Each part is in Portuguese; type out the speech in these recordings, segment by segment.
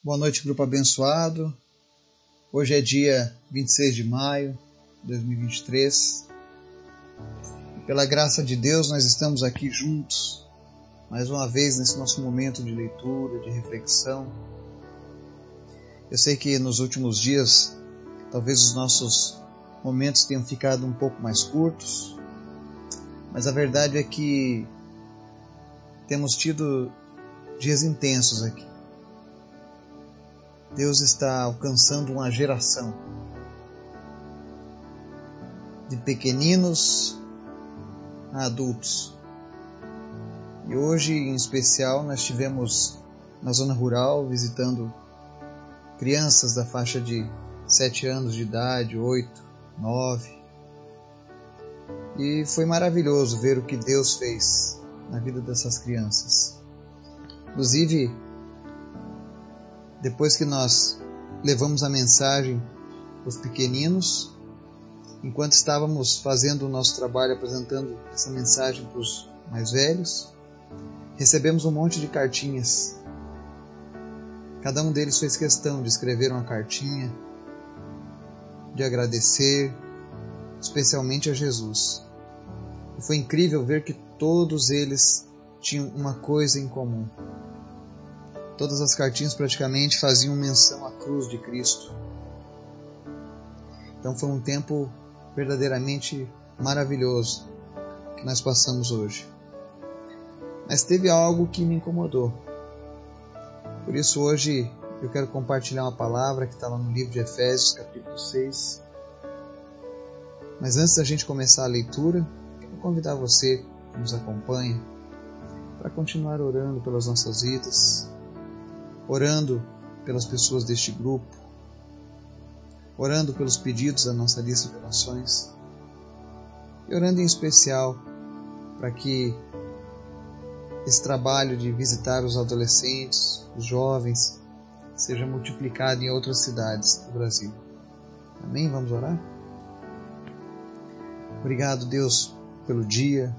Boa noite, grupo abençoado. Hoje é dia 26 de maio de 2023. Pela graça de Deus, nós estamos aqui juntos, mais uma vez, nesse nosso momento de leitura, de reflexão. Eu sei que nos últimos dias, talvez os nossos momentos tenham ficado um pouco mais curtos, mas a verdade é que temos tido dias intensos aqui. Deus está alcançando uma geração de pequeninos a adultos. E hoje, em especial, nós tivemos na zona rural visitando crianças da faixa de 7 anos de idade, 8, 9. E foi maravilhoso ver o que Deus fez na vida dessas crianças. Inclusive, depois que nós levamos a mensagem os pequeninos, enquanto estávamos fazendo o nosso trabalho apresentando essa mensagem para os mais velhos, recebemos um monte de cartinhas. Cada um deles fez questão de escrever uma cartinha, de agradecer, especialmente a Jesus. E foi incrível ver que todos eles tinham uma coisa em comum Todas as cartinhas praticamente faziam menção à cruz de Cristo. Então foi um tempo verdadeiramente maravilhoso que nós passamos hoje. Mas teve algo que me incomodou. Por isso hoje eu quero compartilhar uma palavra que está lá no livro de Efésios, capítulo 6. Mas antes da gente começar a leitura, quero convidar você que nos acompanha para continuar orando pelas nossas vidas, orando pelas pessoas deste grupo, orando pelos pedidos da nossa lista de orações e orando em especial para que esse trabalho de visitar os adolescentes, os jovens, seja multiplicado em outras cidades do Brasil. Amém? Vamos orar? Obrigado, Deus, pelo dia,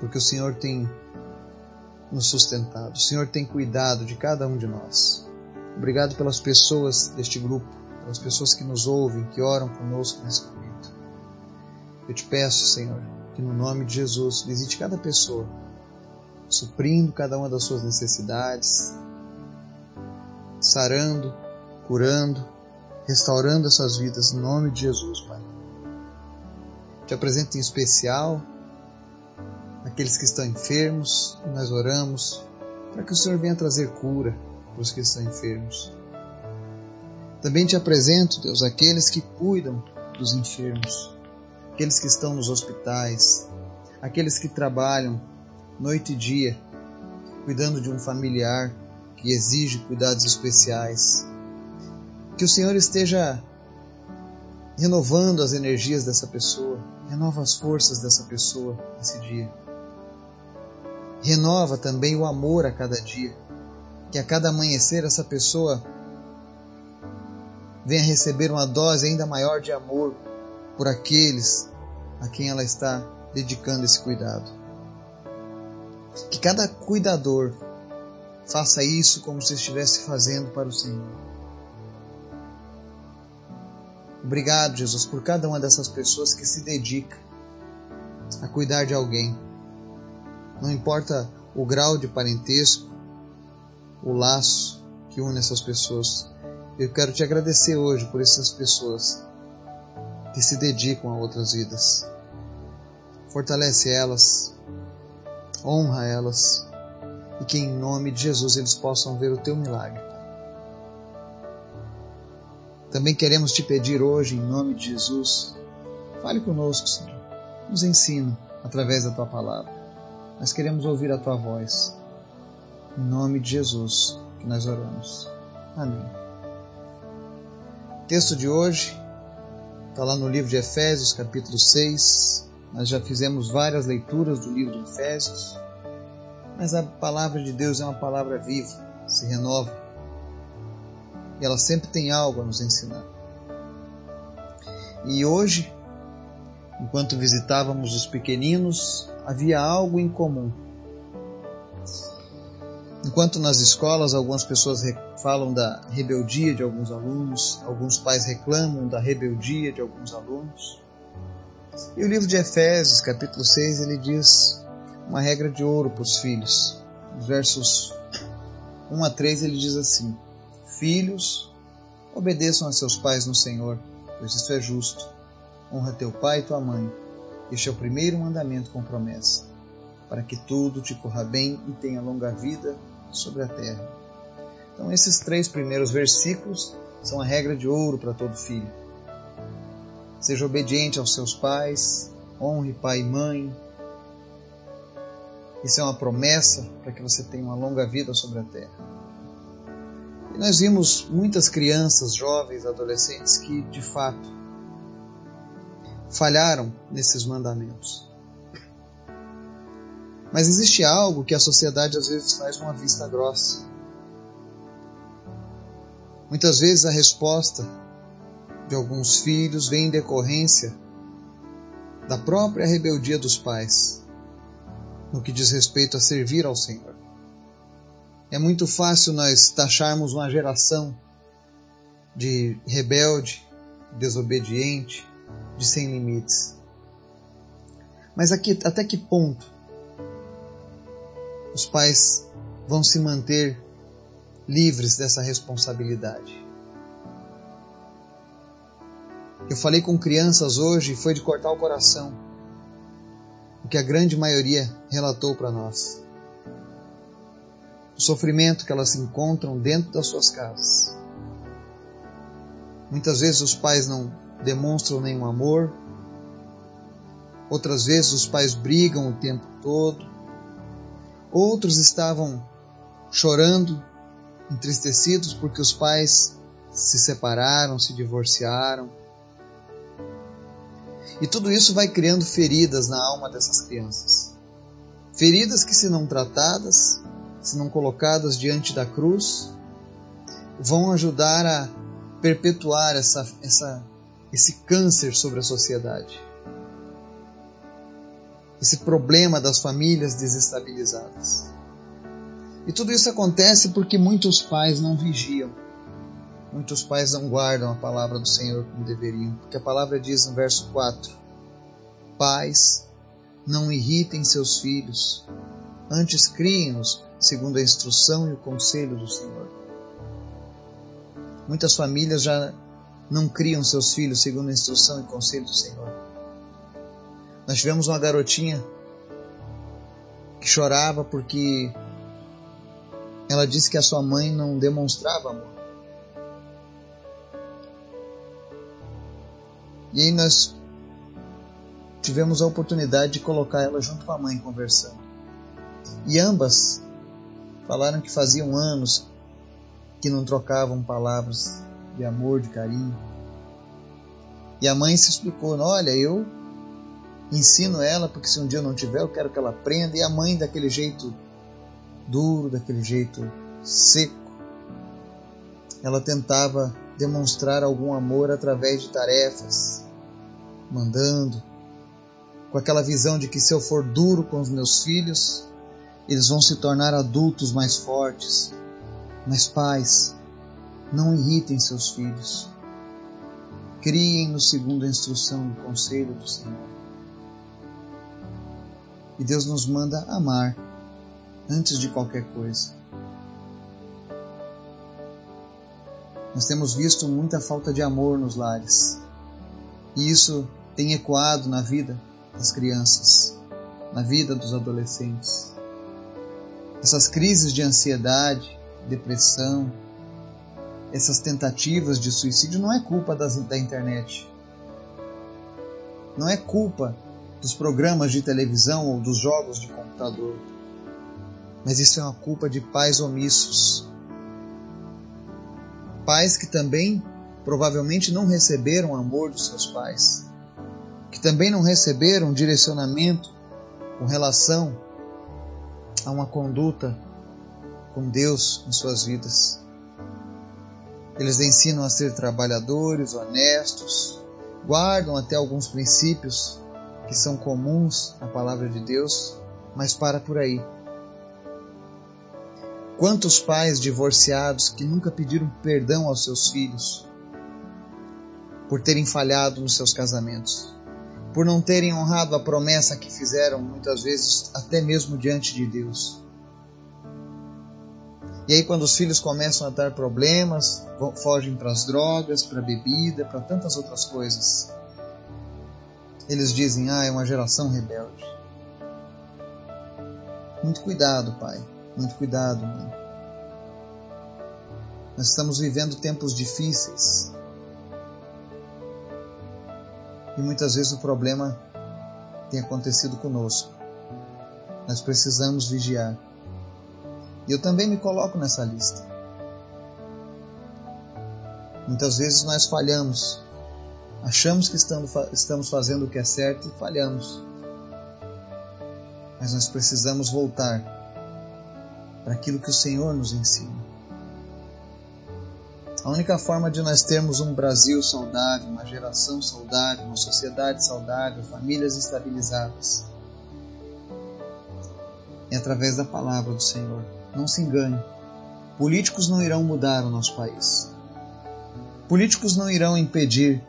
porque o Senhor tem nos sustentado. O Senhor tem cuidado de cada um de nós. Obrigado pelas pessoas deste grupo, pelas pessoas que nos ouvem, que oram conosco nesse momento. Eu te peço, Senhor, que no nome de Jesus visite cada pessoa, suprindo cada uma das suas necessidades, sarando, curando, restaurando as suas vidas, no nome de Jesus, Pai. Te apresento em especial aqueles que estão enfermos, nós oramos para que o Senhor venha trazer cura para os que estão enfermos. Também te apresento, Deus, aqueles que cuidam dos enfermos, aqueles que estão nos hospitais, aqueles que trabalham noite e dia, cuidando de um familiar que exige cuidados especiais. Que o Senhor esteja renovando as energias dessa pessoa, renova as forças dessa pessoa nesse dia. Renova também o amor a cada dia. Que a cada amanhecer essa pessoa venha receber uma dose ainda maior de amor por aqueles a quem ela está dedicando esse cuidado. Que cada cuidador faça isso como se estivesse fazendo para o Senhor. Obrigado, Jesus, por cada uma dessas pessoas que se dedica a cuidar de alguém não importa o grau de parentesco, o laço que une essas pessoas. Eu quero te agradecer hoje por essas pessoas que se dedicam a outras vidas. Fortalece elas, honra elas e que em nome de Jesus eles possam ver o teu milagre. Também queremos te pedir hoje, em nome de Jesus, fale conosco, Senhor. Nos ensina através da tua palavra. Nós queremos ouvir a tua voz. Em nome de Jesus que nós oramos. Amém. O texto de hoje está lá no livro de Efésios, capítulo 6. Nós já fizemos várias leituras do livro de Efésios, mas a palavra de Deus é uma palavra viva, se renova. E ela sempre tem algo a nos ensinar. E hoje, enquanto visitávamos os pequeninos, havia algo em comum. Enquanto nas escolas algumas pessoas falam da rebeldia de alguns alunos, alguns pais reclamam da rebeldia de alguns alunos. E o livro de Efésios, capítulo 6, ele diz uma regra de ouro para os filhos. Versos 1 a 3 ele diz assim: Filhos, obedeçam a seus pais no Senhor, pois isso é justo. Honra teu pai e tua mãe. Este é o primeiro mandamento com promessa, para que tudo te corra bem e tenha longa vida sobre a terra. Então, esses três primeiros versículos são a regra de ouro para todo filho. Seja obediente aos seus pais, honre pai e mãe. Isso é uma promessa para que você tenha uma longa vida sobre a terra. E nós vimos muitas crianças, jovens, adolescentes que, de fato, falharam nesses mandamentos. Mas existe algo que a sociedade às vezes faz uma vista grossa. Muitas vezes a resposta de alguns filhos vem em decorrência da própria rebeldia dos pais no que diz respeito a servir ao Senhor. É muito fácil nós taxarmos uma geração de rebelde, desobediente, de sem limites. Mas aqui, até que ponto os pais vão se manter livres dessa responsabilidade. Eu falei com crianças hoje e foi de cortar o coração o que a grande maioria relatou para nós. O sofrimento que elas encontram dentro das suas casas. Muitas vezes os pais não demonstram nenhum amor, outras vezes os pais brigam o tempo todo, Outros estavam chorando, entristecidos porque os pais se separaram, se divorciaram. E tudo isso vai criando feridas na alma dessas crianças. Feridas que, se não tratadas, se não colocadas diante da cruz, vão ajudar a perpetuar essa, essa, esse câncer sobre a sociedade esse problema das famílias desestabilizadas. E tudo isso acontece porque muitos pais não vigiam. Muitos pais não guardam a palavra do Senhor como deveriam. Porque a palavra diz no verso 4: Pais, não irritem seus filhos, antes criem-nos segundo a instrução e o conselho do Senhor. Muitas famílias já não criam seus filhos segundo a instrução e conselho do Senhor. Nós tivemos uma garotinha que chorava porque ela disse que a sua mãe não demonstrava amor. E aí nós tivemos a oportunidade de colocar ela junto com a mãe conversando. E ambas falaram que faziam anos que não trocavam palavras de amor, de carinho. E a mãe se explicou: Olha, eu ensino ela, porque se um dia eu não tiver, eu quero que ela aprenda. E a mãe, daquele jeito duro, daquele jeito seco, ela tentava demonstrar algum amor através de tarefas, mandando, com aquela visão de que se eu for duro com os meus filhos, eles vão se tornar adultos mais fortes. Mas pais, não irritem seus filhos. Criem no segundo a instrução e conselho do Senhor. E Deus nos manda amar antes de qualquer coisa. Nós temos visto muita falta de amor nos lares. E isso tem ecoado na vida das crianças, na vida dos adolescentes. Essas crises de ansiedade, depressão, essas tentativas de suicídio não é culpa das, da internet. Não é culpa dos programas de televisão ou dos jogos de computador. Mas isso é uma culpa de pais omissos. Pais que também provavelmente não receberam o amor dos seus pais, que também não receberam direcionamento com relação a uma conduta com Deus em suas vidas. Eles ensinam a ser trabalhadores, honestos, guardam até alguns princípios que são comuns na palavra de Deus, mas para por aí. Quantos pais divorciados que nunca pediram perdão aos seus filhos por terem falhado nos seus casamentos, por não terem honrado a promessa que fizeram muitas vezes até mesmo diante de Deus. E aí, quando os filhos começam a dar problemas, fogem para as drogas, para a bebida, para tantas outras coisas. Eles dizem: Ah, é uma geração rebelde. Muito cuidado, pai. Muito cuidado, mãe. Nós estamos vivendo tempos difíceis. E muitas vezes o problema tem acontecido conosco. Nós precisamos vigiar. E eu também me coloco nessa lista. Muitas vezes nós falhamos, achamos que estamos fazendo o que é certo e falhamos. Mas nós precisamos voltar para aquilo que o Senhor nos ensina. A única forma de nós termos um Brasil saudável, uma geração saudável, uma sociedade saudável, famílias estabilizadas, é através da palavra do Senhor. Não se engane. Políticos não irão mudar o nosso país. Políticos não irão impedir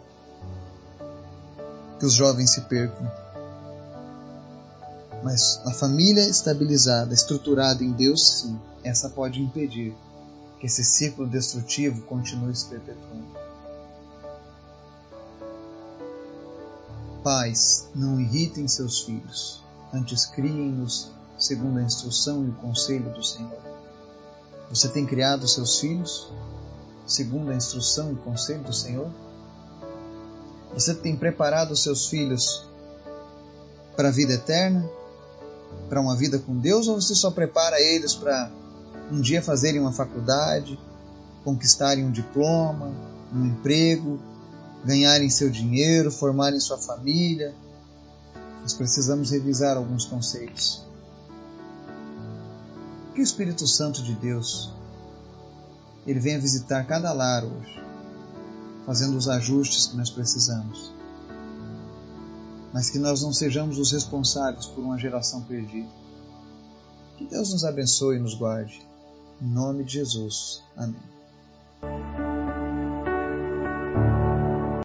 que os jovens se percam. Mas a família estabilizada, estruturada em Deus, sim, essa pode impedir que esse ciclo destrutivo continue se perpetuando. Pais, não irritem seus filhos, antes criem-nos segundo a instrução e o conselho do Senhor. Você tem criado seus filhos segundo a instrução e o conselho do Senhor? Você tem preparado seus filhos para a vida eterna? Para uma vida com Deus? Ou você só prepara eles para um dia fazerem uma faculdade, conquistarem um diploma, um emprego, ganharem seu dinheiro, formarem sua família? Nós precisamos revisar alguns conceitos. Que o Espírito Santo de Deus ele venha visitar cada lar hoje, fazendo os ajustes que nós precisamos. Mas que nós não sejamos os responsáveis por uma geração perdida. Que Deus nos abençoe e nos guarde. Em nome de Jesus. Amém.